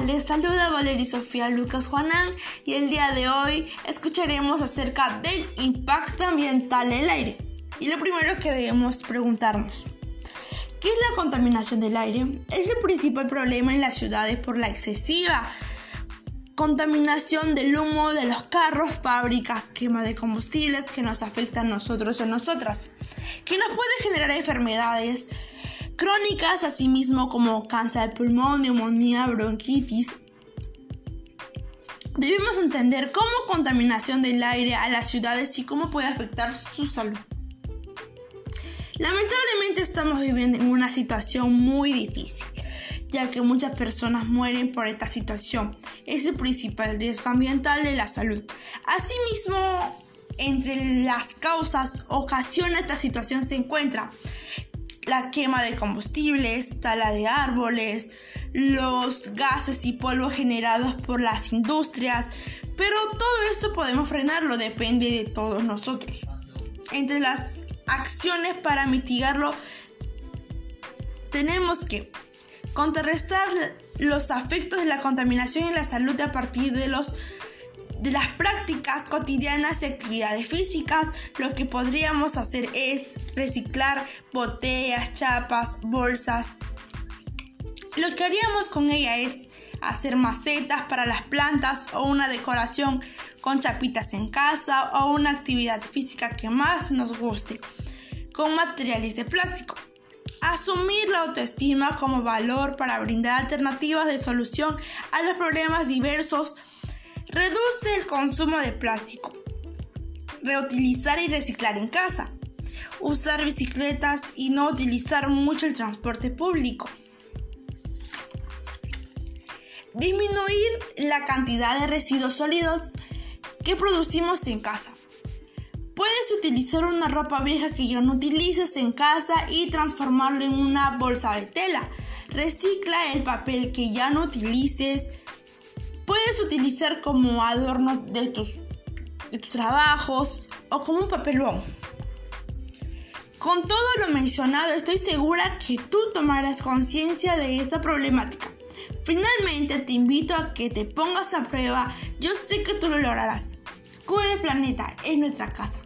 Les saluda Valeria Sofía Lucas Juanán y el día de hoy escucharemos acerca del impacto ambiental del aire. Y lo primero que debemos preguntarnos, ¿qué es la contaminación del aire? Es el principal problema en las ciudades por la excesiva contaminación del humo de los carros, fábricas, quema de combustibles que nos afectan a nosotros a nosotras, que nos puede generar enfermedades crónicas, asimismo como cáncer de pulmón, neumonía, bronquitis. Debemos entender cómo contaminación del aire a las ciudades y cómo puede afectar su salud. Lamentablemente estamos viviendo en una situación muy difícil, ya que muchas personas mueren por esta situación. Es el principal riesgo ambiental de la salud. Asimismo, entre las causas ocasiona esta situación se encuentra la quema de combustibles, tala de árboles, los gases y polvo generados por las industrias, pero todo esto podemos frenarlo, depende de todos nosotros. Entre las acciones para mitigarlo, tenemos que contrarrestar los efectos de la contaminación en la salud a partir de los de las prácticas cotidianas y actividades físicas, lo que podríamos hacer es reciclar botellas, chapas, bolsas. Lo que haríamos con ella es hacer macetas para las plantas o una decoración con chapitas en casa o una actividad física que más nos guste con materiales de plástico. Asumir la autoestima como valor para brindar alternativas de solución a los problemas diversos Reduce el consumo de plástico. Reutilizar y reciclar en casa. Usar bicicletas y no utilizar mucho el transporte público. Disminuir la cantidad de residuos sólidos que producimos en casa. Puedes utilizar una ropa vieja que ya no utilices en casa y transformarlo en una bolsa de tela. Recicla el papel que ya no utilices puedes utilizar como adornos de tus, de tus trabajos o como un papelón. Con todo lo mencionado, estoy segura que tú tomarás conciencia de esta problemática. Finalmente, te invito a que te pongas a prueba. Yo sé que tú lo lograrás. El planeta, es nuestra casa.